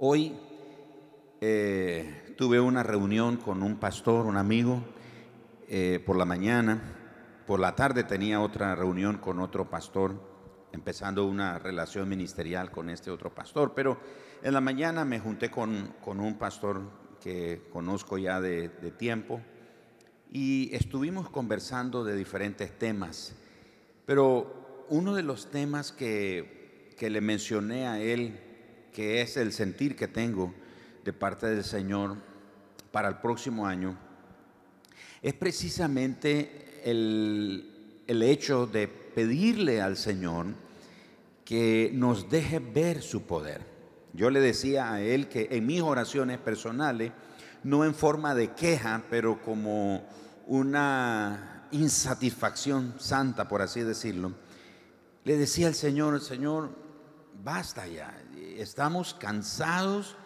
Hoy eh, tuve una reunión con un pastor, un amigo, eh, por la mañana. Por la tarde tenía otra reunión con otro pastor, empezando una relación ministerial con este otro pastor. Pero en la mañana me junté con, un pastor que conozco ya de, tiempo y estuvimos conversando de diferentes temas. Pero uno de los temas que, que le mencioné a él, que es el sentir que tengo de parte del Señor para el próximo año, es precisamente el, el hecho de pedirle al Señor que nos deje ver su poder. Yo le decía a él que en mis oraciones personales, no en forma de queja, pero como una insatisfacción santa, por así decirlo, le decía al Señor, Señor, basta ya, estamos cansados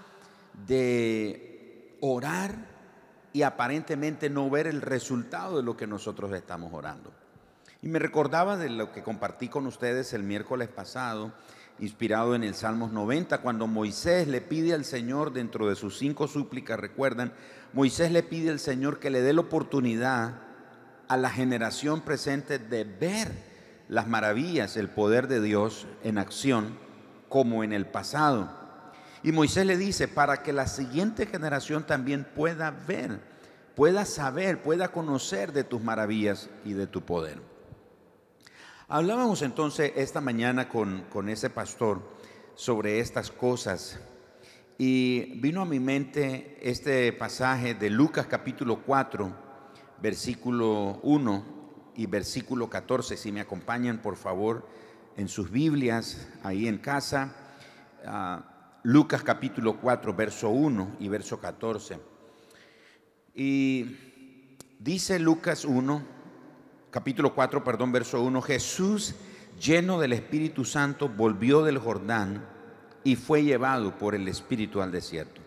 de orar y aparentemente no ver el resultado de lo que nosotros estamos orando. Y me recordaba de lo que compartí con ustedes el miércoles pasado, inspirado en el Salmos 90, cuando Moisés le pide al Señor, dentro de sus cinco súplicas, recuerdan, Moisés le pide al Señor que le dé la oportunidad a la generación presente de ver las maravillas, el poder de Dios en acción, como en el pasado. Y Moisés le dice, para que la siguiente generación también pueda ver, pueda saber, pueda conocer de tus maravillas y de tu poder. Hablábamos entonces esta mañana con, con ese pastor sobre estas cosas y vino a mi mente este pasaje de Lucas capítulo 4, versículo 1 y versículo 14. Si me acompañan, por favor, en sus Biblias, ahí en casa. Ah, Lucas capítulo 4, verso 1 y verso 14. Y dice Lucas 1, capítulo 4, perdón, verso 1, Jesús lleno del Espíritu Santo volvió del Jordán y fue llevado por el Espíritu al desierto.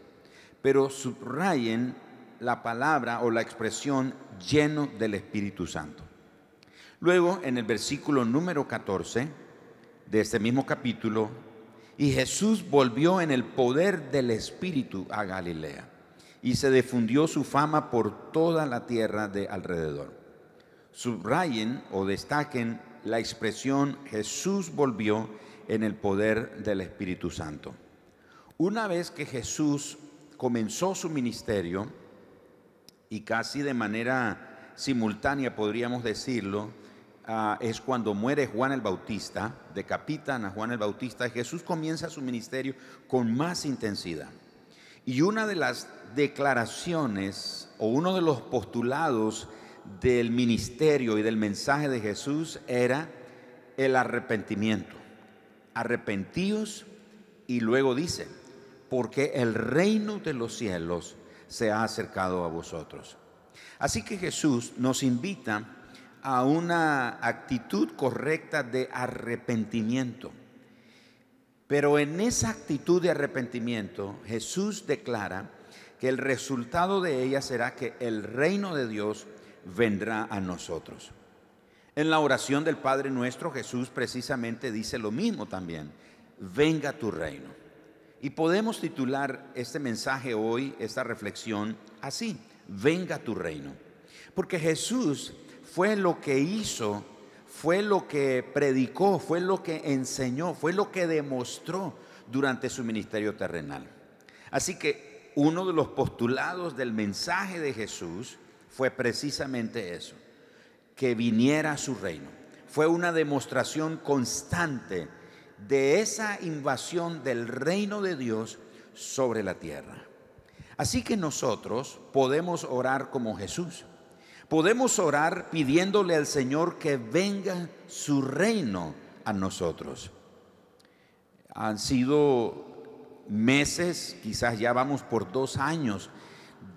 Pero subrayen la palabra o la expresión lleno del Espíritu Santo. Luego, en el versículo número 14 de este mismo capítulo, y Jesús volvió en el poder del Espíritu a Galilea y se difundió su fama por toda la tierra de alrededor. Subrayen o destaquen la expresión Jesús volvió en el poder del Espíritu Santo. Una vez que Jesús comenzó su ministerio, y casi de manera simultánea podríamos decirlo, Ah, es cuando muere Juan el Bautista, decapitan a Juan el Bautista, Jesús comienza su ministerio con más intensidad. Y una de las declaraciones o uno de los postulados del ministerio y del mensaje de Jesús era el arrepentimiento. Arrepentíos y luego dice, porque el reino de los cielos se ha acercado a vosotros. Así que Jesús nos invita a una actitud correcta de arrepentimiento. Pero en esa actitud de arrepentimiento, Jesús declara que el resultado de ella será que el reino de Dios vendrá a nosotros. En la oración del Padre nuestro, Jesús precisamente dice lo mismo también, venga tu reino. Y podemos titular este mensaje hoy, esta reflexión, así, venga tu reino. Porque Jesús fue lo que hizo, fue lo que predicó, fue lo que enseñó, fue lo que demostró durante su ministerio terrenal. Así que uno de los postulados del mensaje de Jesús fue precisamente eso, que viniera a su reino. Fue una demostración constante de esa invasión del reino de Dios sobre la tierra. Así que nosotros podemos orar como Jesús. Podemos orar pidiéndole al Señor que venga su reino a nosotros. Han sido meses, quizás ya vamos por dos años,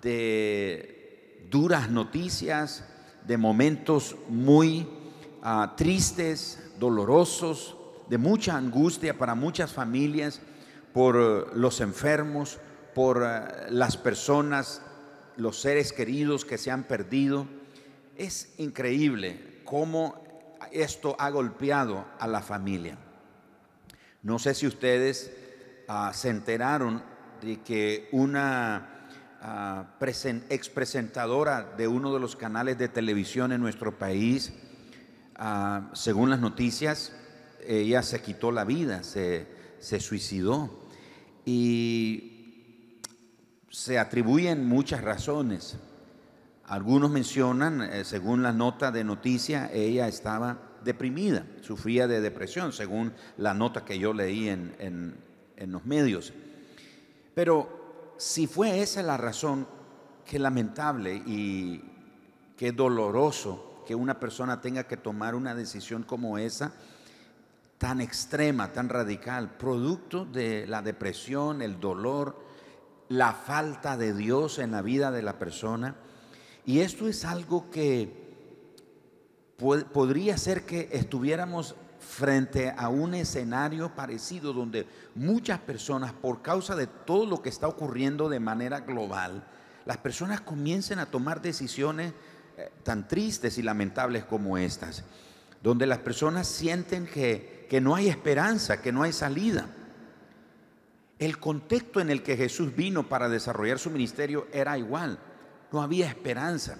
de duras noticias, de momentos muy ah, tristes, dolorosos, de mucha angustia para muchas familias, por los enfermos, por ah, las personas, los seres queridos que se han perdido. Es increíble cómo esto ha golpeado a la familia. No sé si ustedes ah, se enteraron de que una uh, ex presentadora de uno de los canales de televisión en nuestro país, ah, según las noticias, ella se quitó la vida, se suicidó. Y se atribuyen muchas razones. Algunos mencionan, eh, según la nota de noticia, ella estaba deprimida, sufría de depresión, según la nota que yo leí en, en, en los medios. Pero si fue esa la razón, qué lamentable y qué doloroso que una persona tenga que tomar una decisión como esa, tan extrema, tan radical, producto de la depresión, el dolor, la falta de Dios en la vida de la persona. Y esto es algo que podría ser que estuviéramos frente a un escenario parecido donde muchas personas, por causa de todo lo que está ocurriendo de manera global, las personas comiencen a tomar decisiones eh, tan tristes y lamentables como estas, donde las personas sienten que que no hay esperanza, que no hay salida. El contexto en el que Jesús vino para desarrollar su ministerio era igual, no había esperanza.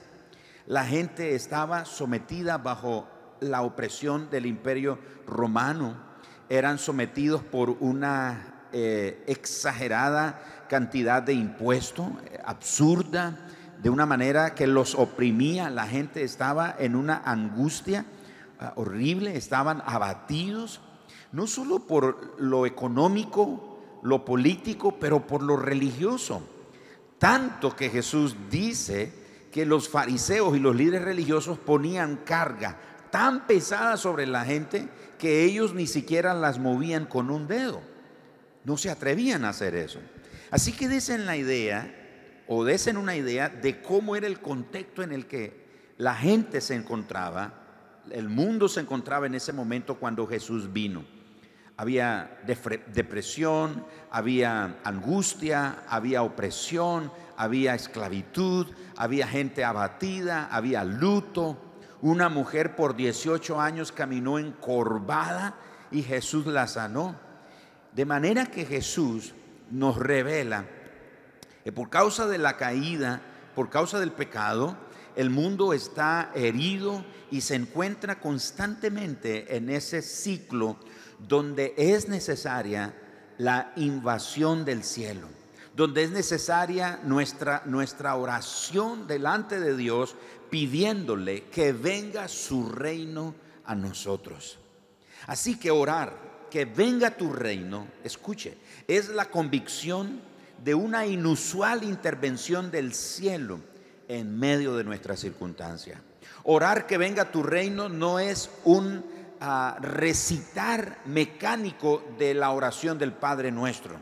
La gente estaba sometida bajo la opresión del imperio romano, eran sometidos por una eh, exagerada cantidad de impuestos, eh, absurda, de una manera que los oprimía, la gente estaba en una angustia Ah, horrible, estaban abatidos, no solo por lo económico, lo político, pero por lo religioso. Tanto que Jesús dice que los fariseos y los líderes religiosos ponían carga tan pesada sobre la gente que ellos ni siquiera las movían con un dedo. No se atrevían a hacer eso. Así que desen la idea, o desen una idea de cómo era el contexto en el que la gente se encontraba el mundo se encontraba en ese momento cuando Jesús vino. Había depresión, había angustia, había opresión, había esclavitud, había gente abatida, había luto. Una mujer por 18 años caminó encorvada y Jesús la sanó. De manera que Jesús nos revela que por causa de la caída, por causa del pecado, el mundo está herido y se encuentra constantemente en ese ciclo donde es necesaria la invasión del cielo, donde es necesaria nuestra, nuestra oración delante de Dios pidiéndole que venga su reino a nosotros. Así que orar, que venga tu reino, escuche, es la convicción de una inusual intervención del cielo en medio de nuestra circunstancia. Orar que venga tu reino no es un ah, recitar mecánico de la oración del Padre nuestro.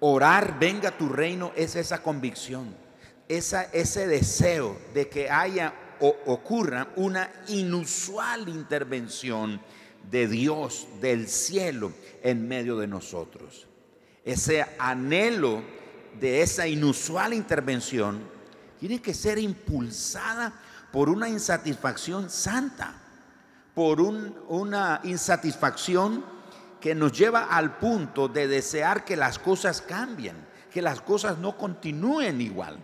Orar venga tu reino es esa convicción, esa, ese deseo de que haya o ocurra una inusual intervención de Dios, del cielo, en medio de nosotros. Ese anhelo de esa inusual intervención tiene que ser impulsada por una insatisfacción santa, por una insatisfacción que nos lleva al punto de desear que las cosas cambien, que las cosas no continúen igual.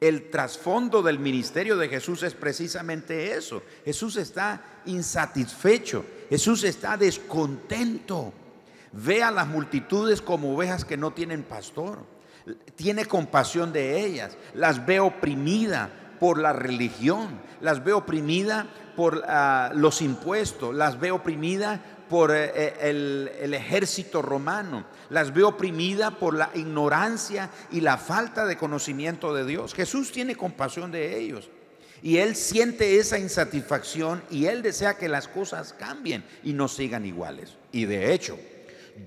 El trasfondo del ministerio de Jesús es precisamente eso. Jesús está insatisfecho, Jesús está descontento. Ve a las multitudes como ovejas que no tienen pastor tiene compasión de ellas, las ve oprimida por la religión, las ve oprimida por ah, los impuestos, las ve oprimida por eh, eh, el, ejército romano, las ve oprimida por la ignorancia y la falta de conocimiento de Dios. Jesús tiene compasión de ellos. Y Él siente esa insatisfacción y Él desea que las cosas cambien y no sigan iguales. Y de hecho,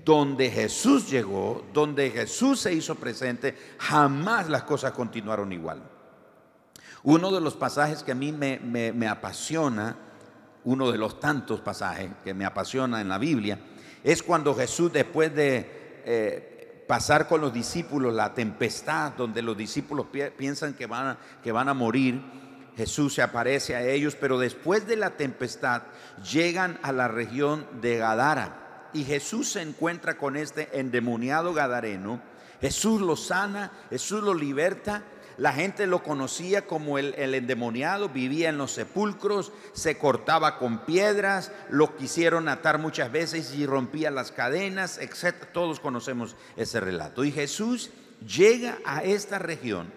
donde Jesús llegó, donde Jesús se hizo presente, jamás las cosas continuaron igual. Uno de los pasajes que a mí me, apasiona, uno de los tantos pasajes que me apasiona en la Biblia, es cuando Jesús después de eh, pasar con los discípulos la tempestad, donde los discípulos piensan que van, que van a morir, Jesús se aparece a ellos, pero después de la tempestad llegan a la región de Gadara y Jesús se encuentra con este endemoniado gadareno. Jesús lo sana, Jesús lo liberta. La gente lo conocía como el, endemoniado, vivía en los sepulcros, se cortaba con piedras, lo quisieron atar muchas veces y rompía las cadenas, etc. Todos conocemos ese relato. Y Jesús llega a esta región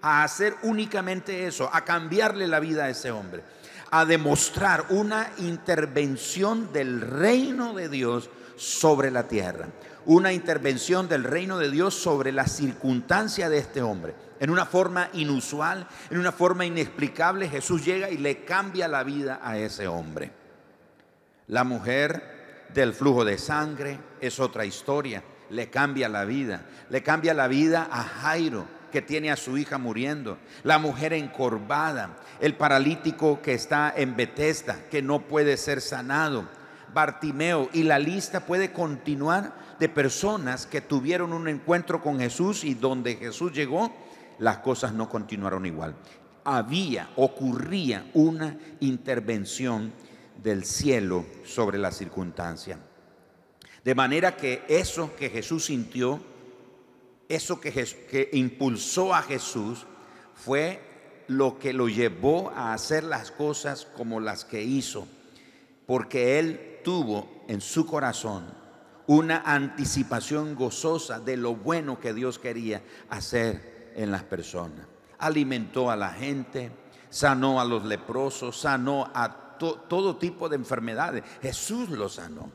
a hacer únicamente eso, a cambiarle la vida a ese hombre, a demostrar una intervención del reino de Dios sobre la tierra, una intervención del reino de Dios sobre la circunstancia de este hombre. En una forma inusual, en una forma inexplicable, Jesús llega y le cambia la vida a ese hombre. La mujer del flujo de sangre es otra historia, le cambia la vida, le cambia la vida a Jairo, que tiene a su hija muriendo, la mujer encorvada, el paralítico que está en Betesda, que no puede ser sanado, Bartimeo, y la lista puede continuar de personas que tuvieron un encuentro con Jesús y donde Jesús llegó, las cosas no continuaron igual. Había, ocurría una intervención del cielo sobre la circunstancia. De manera que eso que Jesús sintió, eso que, que impulsó a Jesús fue lo que lo llevó a hacer las cosas como las que hizo, porque él tuvo en su corazón una anticipación gozosa de lo bueno que Dios quería hacer en las personas. Alimentó a la gente, sanó a los leprosos, sanó a todo tipo de enfermedades. Jesús lo sanó.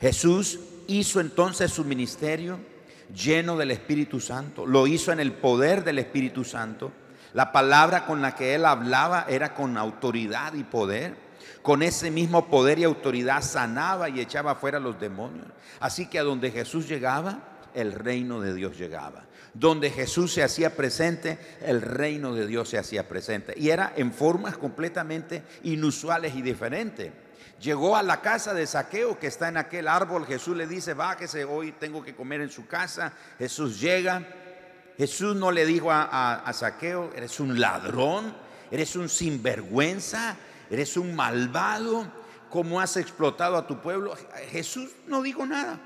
Jesús hizo entonces su ministerio lleno del Espíritu Santo, lo hizo en el poder del Espíritu Santo. La palabra con la que él hablaba era con autoridad y poder. Con ese mismo poder y autoridad sanaba y echaba fuera a los demonios. Así que a donde Jesús llegaba, el reino de Dios llegaba. Donde Jesús se hacía presente, el reino de Dios se hacía presente. Y era en formas completamente inusuales y diferentes. Llegó a la casa de Saqueo que está en aquel árbol. Jesús le dice, bájese, hoy tengo que comer en su casa. Jesús llega. Jesús no le dijo a, Saqueo, eres un ladrón, eres un sinvergüenza, eres un malvado, ¿cómo has explotado a tu pueblo? Jesús no dijo nada.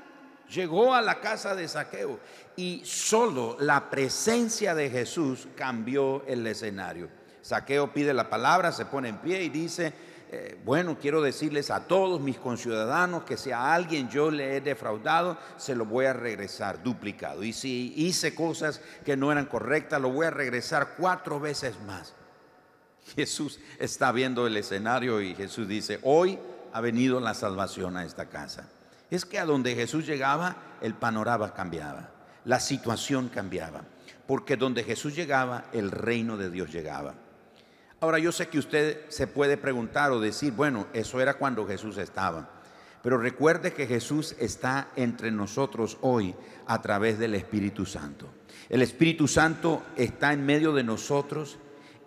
Llegó a la casa de Saqueo y solo la presencia de Jesús cambió el escenario. Saqueo pide la palabra, se pone en pie y dice, eh, bueno, quiero decirles a todos mis conciudadanos que si a alguien yo le he defraudado, se lo voy a regresar duplicado. Y si hice cosas que no eran correctas, lo voy a regresar cuatro veces más. Jesús está viendo el escenario y Jesús dice, hoy ha venido la salvación a esta casa. Es que a donde Jesús llegaba, el panorama cambiaba, la situación cambiaba, porque donde Jesús llegaba, el reino de Dios llegaba. Ahora yo sé que usted se puede preguntar o decir, bueno, eso era cuando Jesús estaba. Pero recuerde que Jesús está entre nosotros hoy a través del Espíritu Santo. El Espíritu Santo está en medio de nosotros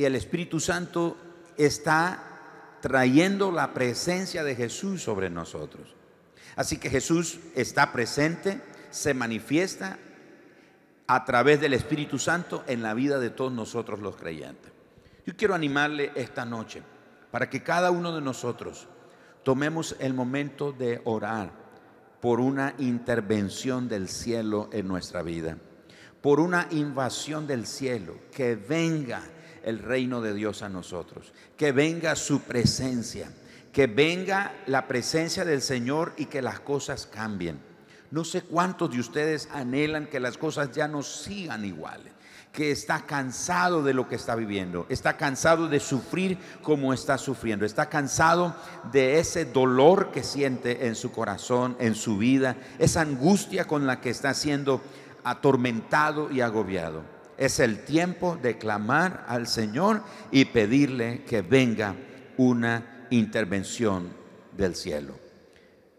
el Espíritu Santo está trayendo la presencia de Jesús sobre nosotros. Así que Jesús está presente, se manifiesta a través del Espíritu Santo en la vida de todos nosotros los creyentes. Yo quiero animarle esta noche para que cada uno de nosotros tomemos el momento de orar por una intervención del cielo en nuestra vida, por una invasión del cielo, que venga el reino de Dios a nosotros, que venga su presencia, que venga la presencia del Señor y que las cosas cambien. No sé cuántos de ustedes anhelan que las cosas ya no sigan iguales que está cansado de lo que está viviendo, está cansado de sufrir como está sufriendo, está cansado de ese dolor que siente en su corazón, en su vida, esa angustia con la que está siendo atormentado y agobiado. Es el tiempo de clamar al Señor y pedirle que venga una intervención del cielo.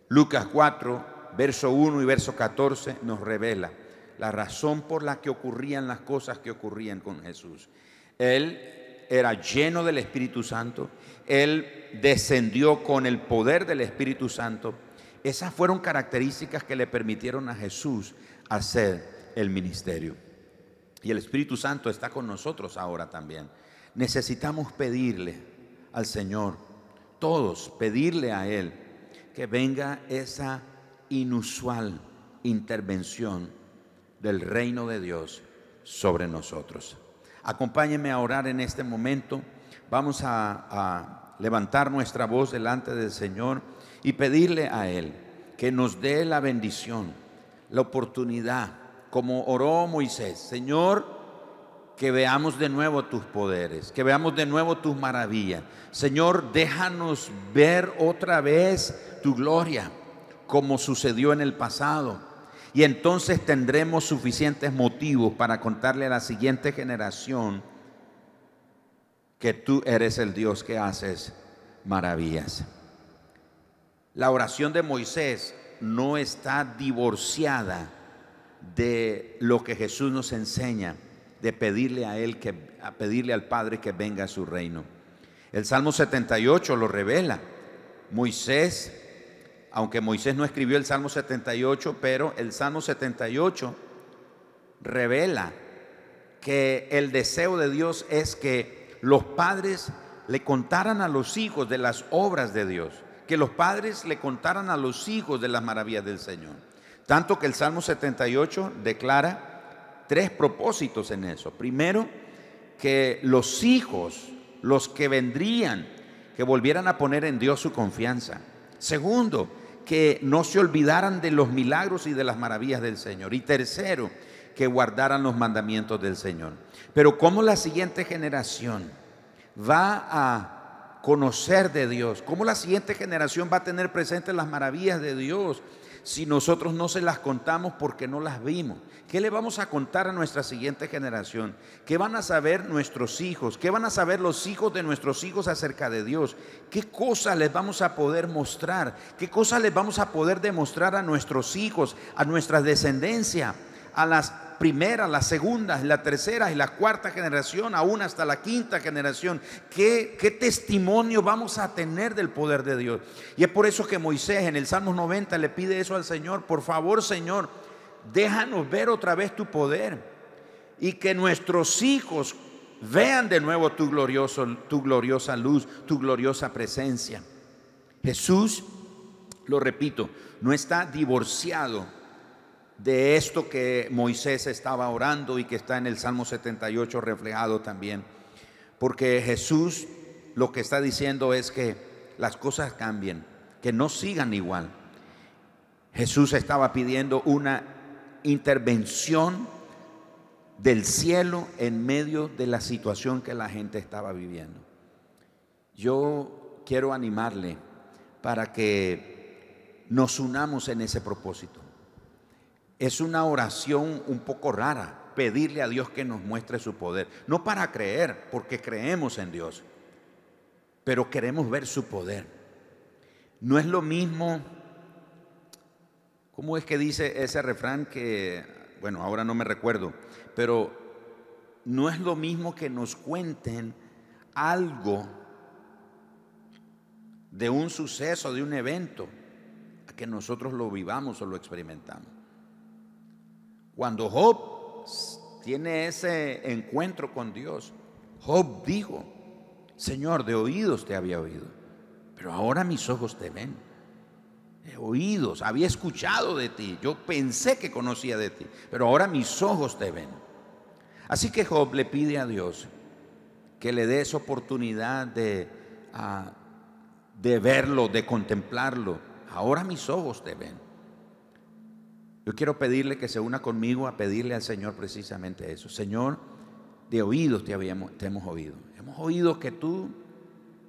Lucas 4, verso 1 y verso 14 nos revela la razón por la que ocurrían las cosas que ocurrían con Jesús. Él era lleno del Espíritu Santo, él descendió con el poder del Espíritu Santo. Esas fueron características que le permitieron a Jesús hacer el ministerio. Y el Espíritu Santo está con nosotros ahora también. Necesitamos pedirle al Señor, todos, pedirle a Él que venga esa inusual intervención del reino de Dios sobre nosotros. Acompáñenme a orar en este momento. Vamos a, a levantar nuestra voz delante del Señor y pedirle a Él que nos dé la bendición, la oportunidad, como oró Moisés, Señor, que veamos de nuevo tus poderes, que veamos de nuevo tus maravillas. Señor, déjanos ver otra vez tu gloria, como sucedió en el pasado. Y entonces tendremos suficientes motivos para contarle a la siguiente generación que tú eres el Dios que haces maravillas. La oración de Moisés no está divorciada de lo que Jesús nos enseña, de pedirle a Él que, a pedirle al Padre que venga a su reino. El Salmo 78 lo revela. Moisés, aunque Moisés no escribió el Salmo 78, pero el Salmo 78 revela que el deseo de Dios es que los padres le contaran a los hijos de las obras de Dios que los padres le contaran a los hijos de las maravillas del Señor. Tanto que el Salmo 78 declara tres propósitos en eso. Primero, que los hijos, los que vendrían, que volvieran a poner en Dios su confianza. Segundo, que no se olvidaran de los milagros y de las maravillas del Señor. Y tercero, que guardaran los mandamientos del Señor. Pero ¿cómo la siguiente generación va a conocer de Dios, cómo la siguiente generación va a tener presentes las maravillas de Dios si nosotros no se las contamos porque no las vimos. ¿Qué le vamos a contar a nuestra siguiente generación? ¿Qué van a saber nuestros hijos? ¿Qué van a saber los hijos de nuestros hijos acerca de Dios? ¿Qué cosas les vamos a poder mostrar? ¿Qué cosas les vamos a poder demostrar a nuestros hijos, a nuestra descendencia, a las primera, la segunda, la tercera y la cuarta generación, aún hasta la quinta generación. ¿Qué, ¿Qué, testimonio vamos a tener del poder de Dios? Y es por eso que Moisés en el Salmo 90 le pide eso al Señor. Por favor, Señor, déjanos ver otra vez tu poder y que nuestros hijos vean de nuevo tu, glorioso, tu gloriosa luz, tu gloriosa presencia. Jesús, lo repito, no está divorciado de esto que Moisés estaba orando y que está en el Salmo 78 reflejado también. Porque Jesús lo que está diciendo es que las cosas cambien, que no sigan igual. Jesús estaba pidiendo una intervención del cielo en medio de la situación que la gente estaba viviendo. Yo quiero animarle para que nos unamos en ese propósito. Es una oración un poco rara, pedirle a Dios que nos muestre su poder. No para creer, porque creemos en Dios, pero queremos ver su poder. No es lo mismo, ¿cómo es que dice ese refrán que, bueno, ahora no me recuerdo, pero no es lo mismo que nos cuenten algo de un suceso, de un evento, que nosotros lo vivamos o lo experimentamos. Cuando Job tiene ese encuentro con Dios, Job dijo, Señor, de oídos te había oído, pero ahora mis ojos te ven. De oídos, había escuchado de ti, yo pensé que conocía de ti, pero ahora mis ojos te ven. Así que Job le pide a Dios que le dé esa oportunidad de, ah, de verlo, de contemplarlo. Ahora mis ojos te ven. Yo quiero pedirle que se una conmigo a pedirle al Señor precisamente eso. Señor, de oídos te, habíamos, te hemos oído. Hemos oído que tú,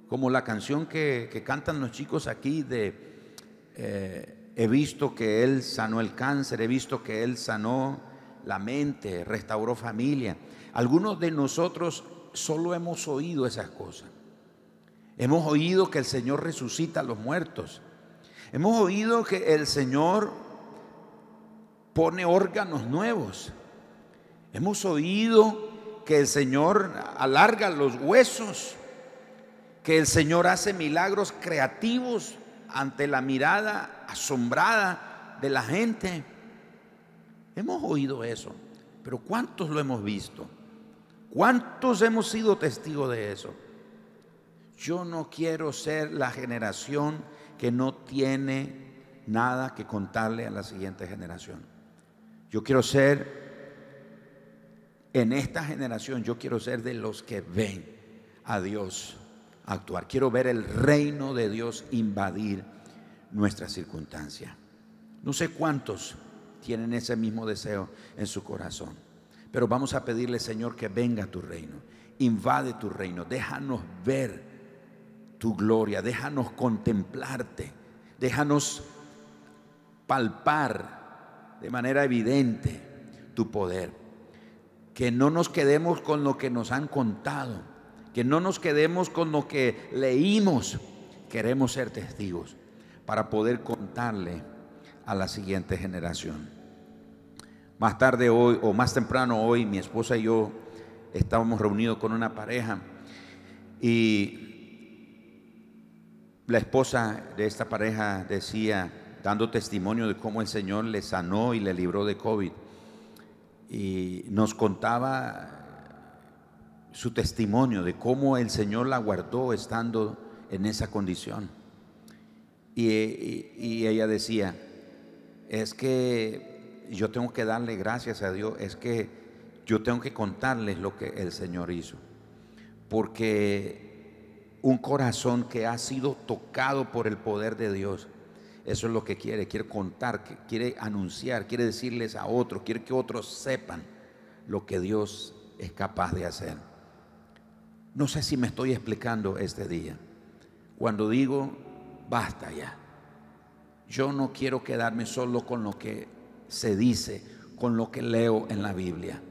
como la canción que, cantan los chicos aquí de, eh, he visto que Él sanó el cáncer, he visto que Él sanó la mente, restauró familia. Algunos de nosotros solo hemos oído esas cosas. Hemos oído que el Señor resucita a los muertos. Hemos oído que el Señor pone órganos nuevos. Hemos oído que el Señor alarga los huesos, que el Señor hace milagros creativos ante la mirada asombrada de la gente. Hemos oído eso, pero ¿cuántos lo hemos visto? ¿Cuántos hemos sido testigos de eso? Yo no quiero ser la generación que no tiene nada que contarle a la siguiente generación. Yo quiero ser, en esta generación, yo quiero ser de los que ven a Dios actuar. Quiero ver el reino de Dios invadir nuestra circunstancia. No sé cuántos tienen ese mismo deseo en su corazón, pero vamos a pedirle, Señor, que venga tu reino, invade tu reino, déjanos ver tu gloria, déjanos contemplarte, déjanos palpar de manera evidente tu poder. Que no nos quedemos con lo que nos han contado, que no nos quedemos con lo que leímos. Queremos ser testigos para poder contarle a la siguiente generación. Más tarde hoy, o más temprano hoy, mi esposa y yo estábamos reunidos con una pareja y la esposa de esta pareja decía, dando testimonio de cómo el Señor le sanó y le libró de COVID, y nos contaba su testimonio de cómo el Señor la guardó estando en esa condición. Y, ella decía, es que yo tengo que darle gracias a Dios, es que yo tengo que contarles lo que el Señor hizo. Porque un corazón que ha sido tocado por el poder de Dios, eso es lo que quiere, quiere contar, quiere anunciar, quiere decirles a otros, quiere que otros sepan lo que Dios es capaz de hacer. No sé si me estoy explicando este día. Cuando digo, basta ya. Yo no quiero quedarme solo con lo que se dice, con lo que leo en la Biblia.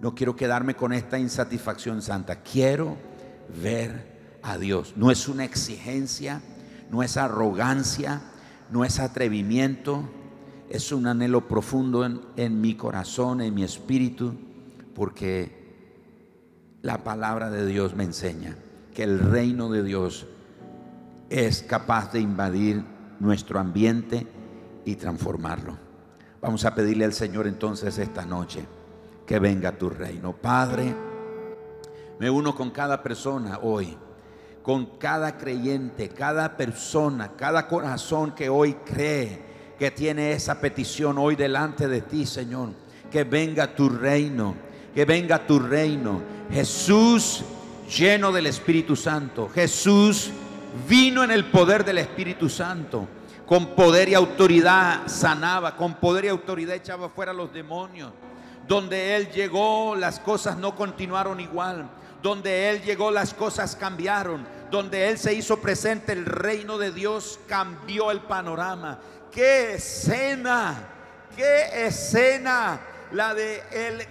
No quiero quedarme con esta insatisfacción santa. Quiero ver a Dios. No es una exigencia, no es arrogancia, no es atrevimiento. Es un anhelo profundo en, en mi corazón, en mi espíritu, porque la palabra de Dios me enseña que el reino de Dios es capaz de invadir nuestro ambiente y transformarlo. Vamos a pedirle al Señor entonces esta noche que venga tu reino. Padre, me uno con cada persona hoy, con cada creyente, cada persona, cada corazón que hoy cree que tiene esa petición hoy delante de ti, Señor. Que venga tu reino, que venga tu reino. Jesús lleno del Espíritu Santo. Jesús vino en el poder del Espíritu Santo. Con poder y autoridad sanaba, con poder y autoridad echaba fuera los demonios. Donde Él llegó, las cosas no continuaron igual. Donde Él llegó, las cosas cambiaron. Donde Él se hizo presente, el reino de Dios cambió el panorama. ¡Qué escena! ¡Qué escena! La de el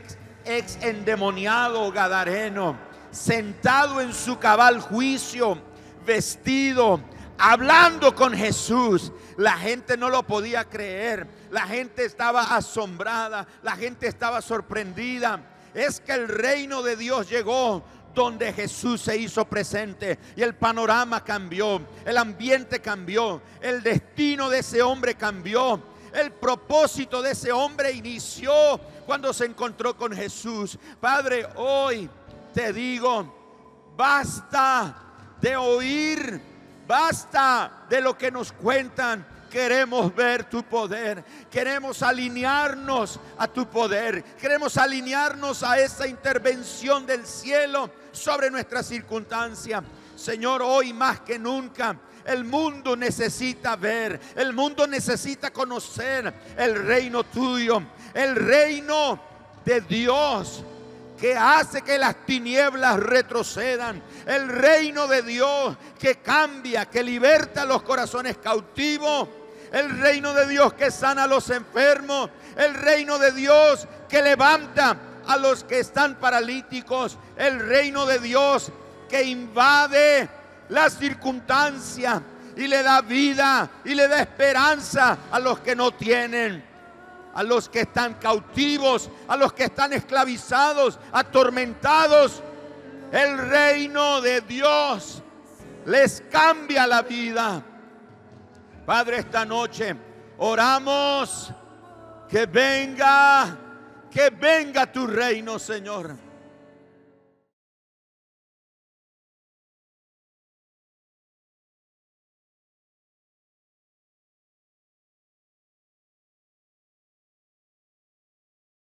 ex endemoniado Gadareno sentado en su cabal juicio, vestido, hablando con Jesús. La gente no lo podía creer, la gente estaba asombrada, la gente estaba sorprendida. Es que el reino de Dios llegó donde Jesús se hizo presente y el panorama cambió, el ambiente cambió, el destino de ese hombre cambió, el propósito de ese hombre inició cuando se encontró con Jesús. Padre, hoy te digo, basta de oír, basta de lo que nos cuentan. Queremos ver tu poder, queremos alinearnos a tu poder, queremos alinearnos a esa intervención del cielo sobre nuestra circunstancia. Señor, hoy más que nunca el mundo necesita ver, el mundo necesita conocer el reino tuyo, el reino de Dios que hace que las tinieblas retrocedan. El reino de Dios que cambia, que liberta los corazones cautivos. El reino de Dios que sana a los enfermos. El reino de Dios que levanta a los que están paralíticos. El reino de Dios que invade las circunstancias y le da vida y le da esperanza a los que no tienen a los que están cautivos, a los que están esclavizados, atormentados. El reino de Dios les cambia la vida. Padre, esta noche oramos que venga, que venga tu reino, Señor